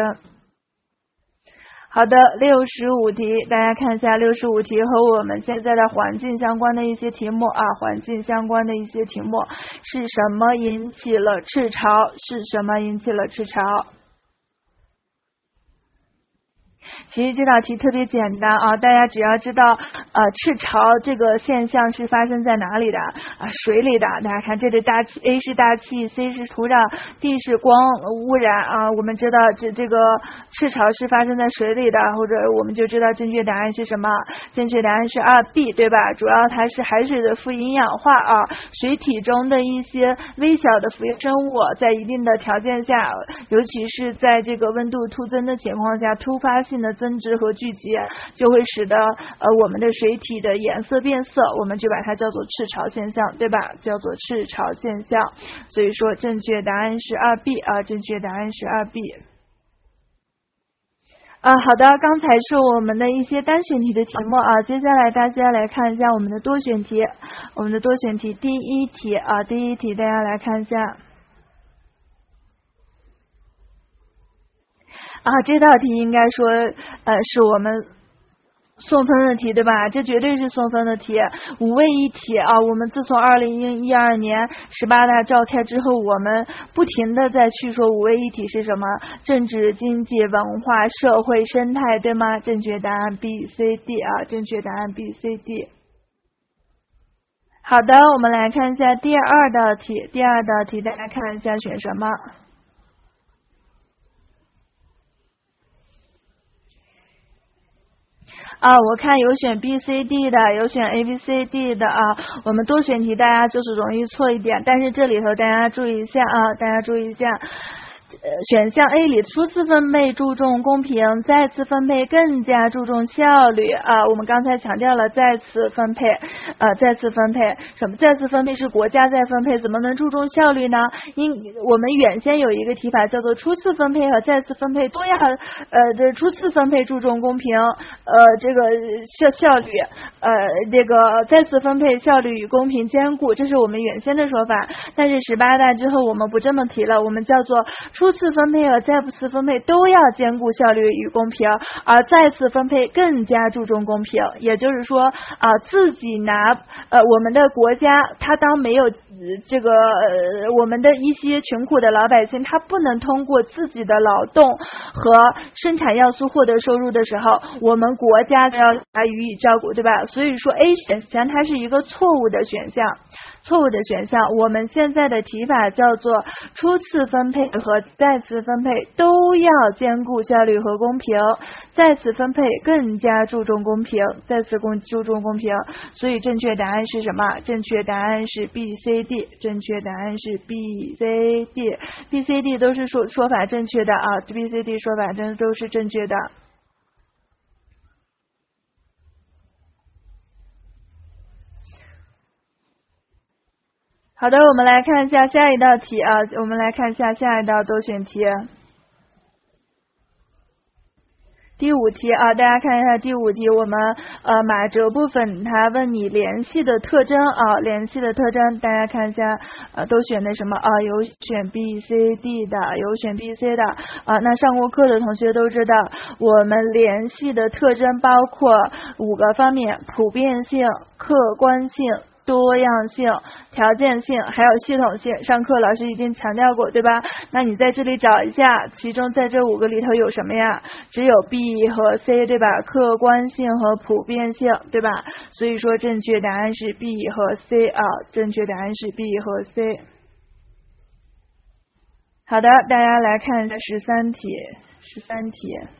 好的，六十五题，大家看一下六十五题和我们现在的环境相关的一些题目啊，环境相关的一些题目是什么引起了赤潮？是什么引起了赤潮？其实这道题特别简单啊，大家只要知道呃赤潮这个现象是发生在哪里的啊水里的，大家看这里大气 A 是大气，C 是土壤，D 是光污染啊，我们知道这这个赤潮是发生在水里的，或者我们就知道正确答案是什么？正确答案是二 B 对吧？主要它是海水的富营养化啊，水体中的一些微小的浮游生物在一定的条件下，尤其是在这个温度突增的情况下，突发性的。增殖和聚集就会使得呃我们的水体的颜色变色，我们就把它叫做赤潮现象，对吧？叫做赤潮现象。所以说正确答案是二 B 啊，正确答案是二 B。啊，好的，刚才是我们的一些单选题的题目啊，接下来大家来看一下我们的多选题。我们的多选题第一题啊，第一题大家来看一下。啊，这道题应该说，呃，是我们送分的题，对吧？这绝对是送分的题，五位一体啊！我们自从二零一二年十八大召开之后，我们不停的在去说五位一体是什么？政治、经济、文化、社会、生态，对吗？正确答案 B、C、D 啊！正确答案 B、C、D。好的，我们来看一下第二道题，第二道题大家看一下选什么？啊，我看有选 B、C、D 的，有选 A、B、C、D 的啊。我们多选题，大家就是容易错一点，但是这里头大家注意一下啊，大家注意一下。呃，选项 A 里初次分配注重公平，再次分配更加注重效率啊。我们刚才强调了再次分配，呃，再次分配什么？再次分配是国家在分配，怎么能注重效率呢？因我们原先有一个提法叫做初次分配和再次分配都要呃，这初次分配注重公平，呃，这个效效率，呃，这个再次分配效率与公平兼顾，这是我们原先的说法。但是十八大之后我们不这么提了，我们叫做。初次分配和再次分配都要兼顾效率与公平，而再次分配更加注重公平。也就是说，啊，自己拿呃我们的国家，它当没有这个呃我们的一些穷苦的老百姓，他不能通过自己的劳动和生产要素获得收入的时候，我们国家要来予以照顾，对吧？所以说 A 选项它是一个错误的选项。错误的选项，我们现在的提法叫做初次分配和再次分配都要兼顾效率和公平，再次分配更加注重公平，再次公注重公平，所以正确答案是什么？正确答案是 B、C、D，正确答案是 B、C、D，B、C、D 都是说说法正确的啊，B、C、D 说法真都是正确的。好的，我们来看一下下一道题啊，我们来看一下下一道多选题。第五题啊，大家看一下第五题，我们呃马哲部分，他问你联系的特征啊，联系的特征，大家看一下呃都选的什么啊？有选 B、C、D 的，有选 B、C 的啊。那上过课的同学都知道，我们联系的特征包括五个方面：普遍性、客观性。多样性、条件性，还有系统性。上课老师已经强调过，对吧？那你在这里找一下，其中在这五个里头有什么呀？只有 B 和 C，对吧？客观性和普遍性，对吧？所以说正确答案是 B 和 C 啊，正确答案是 B 和 C。好的，大家来看一下十三题，十三题。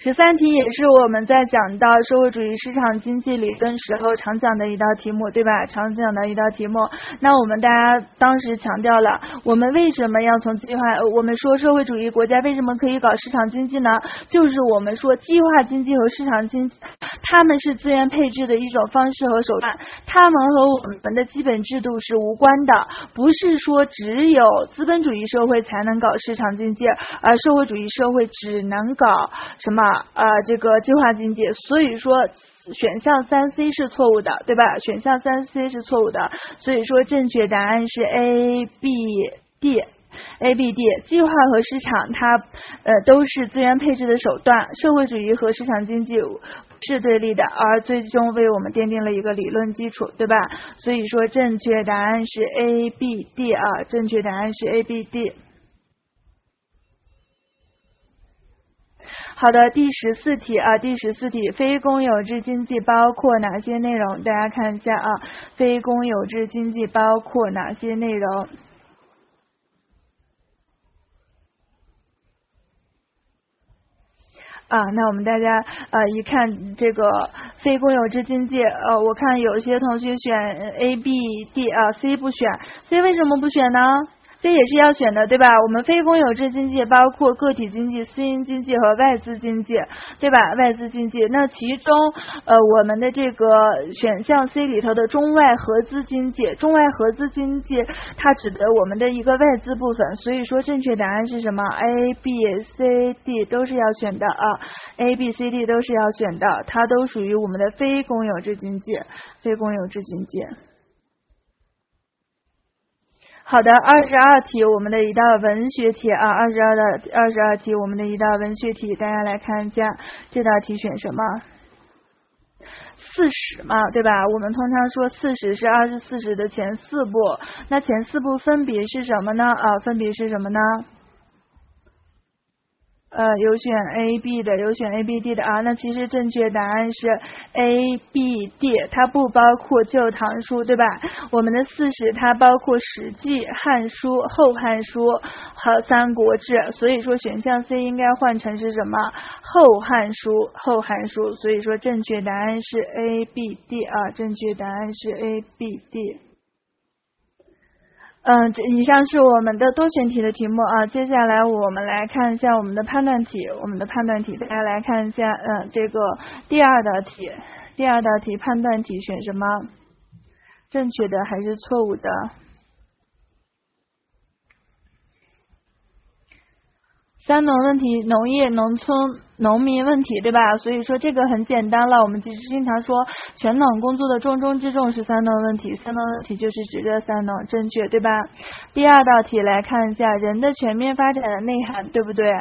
十三题也是我们在讲到社会主义市场经济理论时候常讲的一道题目，对吧？常讲的一道题目。那我们大家当时强调了，我们为什么要从计划？我们说社会主义国家为什么可以搞市场经济呢？就是我们说计划经济和市场经济，他们是资源配置的一种方式和手段，他们和我们的基本制度是无关的，不是说只有资本主义社会才能搞市场经济，而社会主义社会只能搞什么？啊，这个计划经济，所以说选项三 C 是错误的，对吧？选项三 C 是错误的，所以说正确答案是 A B D，A B D。计划和市场它呃都是资源配置的手段，社会主义和市场经济是对立的，而最终为我们奠定了一个理论基础，对吧？所以说正确答案是 A B D 啊，正确答案是 A B D。好的，第十四题啊，第十四题，非公有制经济包括哪些内容？大家看一下啊，非公有制经济包括哪些内容？啊，那我们大家呃一看这个非公有制经济，呃，我看有些同学选 A、B、D 啊，C 不选，C 为什么不选呢？这也是要选的，对吧？我们非公有制经济包括个体经济、私营经济和外资经济，对吧？外资经济，那其中呃，我们的这个选项 C 里头的中外合资经济，中外合资经济它指的我们的一个外资部分，所以说正确答案是什么？A、B、C、D 都是要选的啊，A、B、C、D 都是要选的，它都属于我们的非公有制经济，非公有制经济。好的，二十二题，我们的一道文学题啊，二十二的二十二题，我们的一道文学题，大家来看一下这道题选什么？四史嘛，对吧？我们通常说四史是二十四史的前四部，那前四部分别是什么呢？啊，分别是什么呢？呃，有选 A、B 的，有选 A、B、D 的啊。那其实正确答案是 A、B、D，它不包括《旧唐书》，对吧？我们的四史它包括《史记》《汉书》《后汉书》和《三国志》，所以说选项 C 应该换成是什么？《后汉书》《后汉书》，所以说正确答案是 A、B、D 啊，正确答案是 A、B、D。嗯，这以上是我们的多选题的题目啊。接下来我们来看一下我们的判断题，我们的判断题，大家来看一下，嗯，这个第二道题，第二道题判断题选什么？正确的还是错误的？三农问题，农业、农村。农民问题对吧？所以说这个很简单了。我们其实经常说全农工作的重中之重是三农问题，三农问题就是指这三农，正确对吧？第二道题来看一下人的全面发展的内涵，对不对？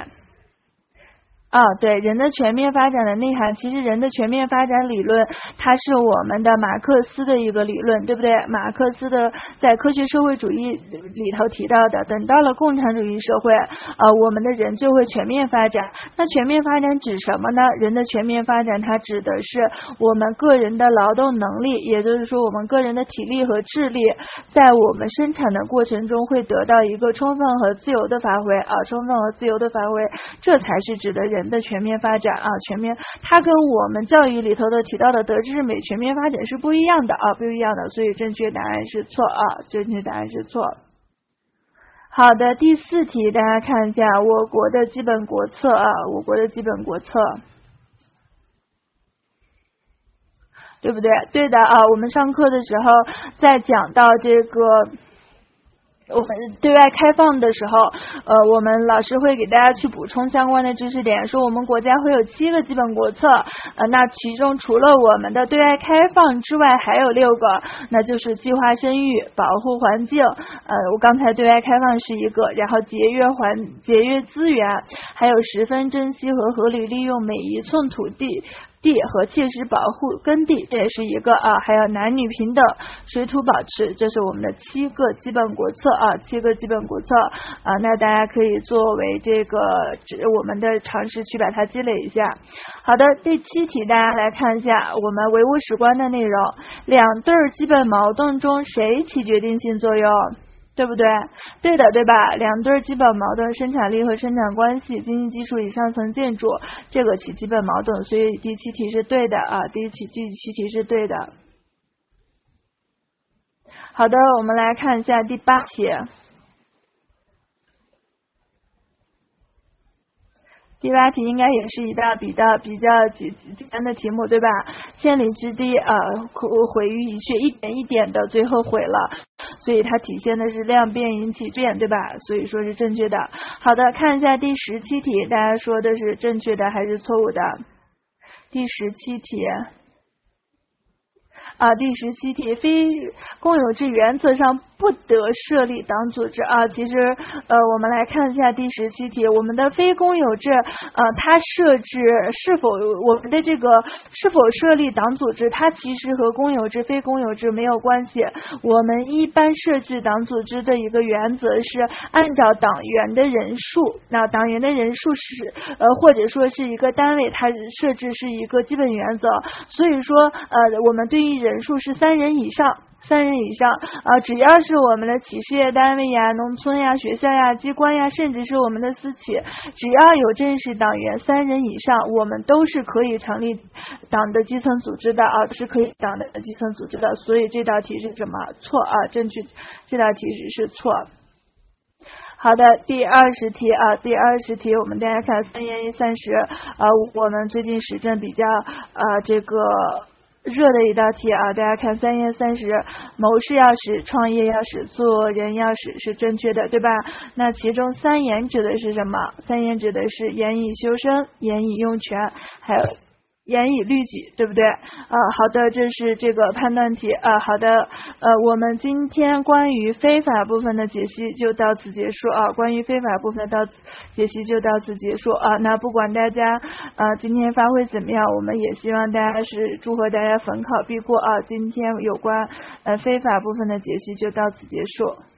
啊，对，人的全面发展的内涵，其实人的全面发展理论，它是我们的马克思的一个理论，对不对？马克思的在科学社会主义里头提到的，等到了共产主义社会，呃，我们的人就会全面发展。那全面发展指什么呢？人的全面发展，它指的是我们个人的劳动能力，也就是说，我们个人的体力和智力，在我们生产的过程中会得到一个充分和自由的发挥啊，充分和自由的发挥，这才是指的人。人的全面发展啊，全面，它跟我们教育里头的提到的德智美全面发展是不一样的啊，不一样的，所以正确答案是错啊，正确答案是错。好的，第四题，大家看一下我国的基本国策啊，我国的基本国策，对不对？对的啊，我们上课的时候在讲到这个。我们对外开放的时候，呃，我们老师会给大家去补充相关的知识点，说我们国家会有七个基本国策，呃，那其中除了我们的对外开放之外，还有六个，那就是计划生育、保护环境，呃，我刚才对外开放是一个，然后节约环节约资源，还有十分珍惜和合理利用每一寸土地。地和切实保护耕地，这也是一个啊，还有男女平等、水土保持，这是我们的七个基本国策啊，七个基本国策啊，那大家可以作为这个我们的常识去把它积累一下。好的，第七题大家来看一下我们唯物史观的内容，两对基本矛盾中谁起决定性作用？对不对？对的，对吧？两对基本矛盾，生产力和生产关系，经济基础与上层建筑，这个起基本矛盾，所以第七题是对的啊，第七第七题是对的。好的，我们来看一下第八题。第八题应该也是一道比较比较简简单的题目，对吧？千里之堤啊，毁于蚁穴，一点一点的，最后毁了，所以它体现的是量变引起变，对吧？所以说是正确的。好的，看一下第十七题，大家说的是正确的还是错误的？第十七题。啊，第十七题，非公有制原则上不得设立党组织啊。其实，呃，我们来看一下第十七题，我们的非公有制，呃，它设置是否我们的这个是否设立党组织，它其实和公有制、非公有制没有关系。我们一般设置党组织的一个原则是按照党员的人数，那党员的人数是呃，或者说是一个单位，它设置是一个基本原则。所以说，呃，我们对于。人数是三人以上，三人以上啊，只要是我们的企事业单位呀、农村呀、学校呀、机关呀，甚至是我们的私企，只要有正式党员三人以上，我们都是可以成立党的基层组织的啊，是可以党的基层组织的。所以这道题是什么？错啊，正确，这道题是是错。好的，第二十题啊，第二十题，我们大家看三言一三十啊，我们最近时政比较啊这个。热的一道题啊，大家看三月三十，谋事要使，创业要使，做人要使，是正确的，对吧？那其中三言指的是什么？三言指的是严以修身，严以用权，还有。严以律己，对不对？啊，好的，这是这个判断题啊。好的，呃，我们今天关于非法部分的解析就到此结束啊。关于非法部分到此解析就到此结束啊。那不管大家啊今天发挥怎么样，我们也希望大家是祝贺大家逢考必过啊。今天有关呃非法部分的解析就到此结束。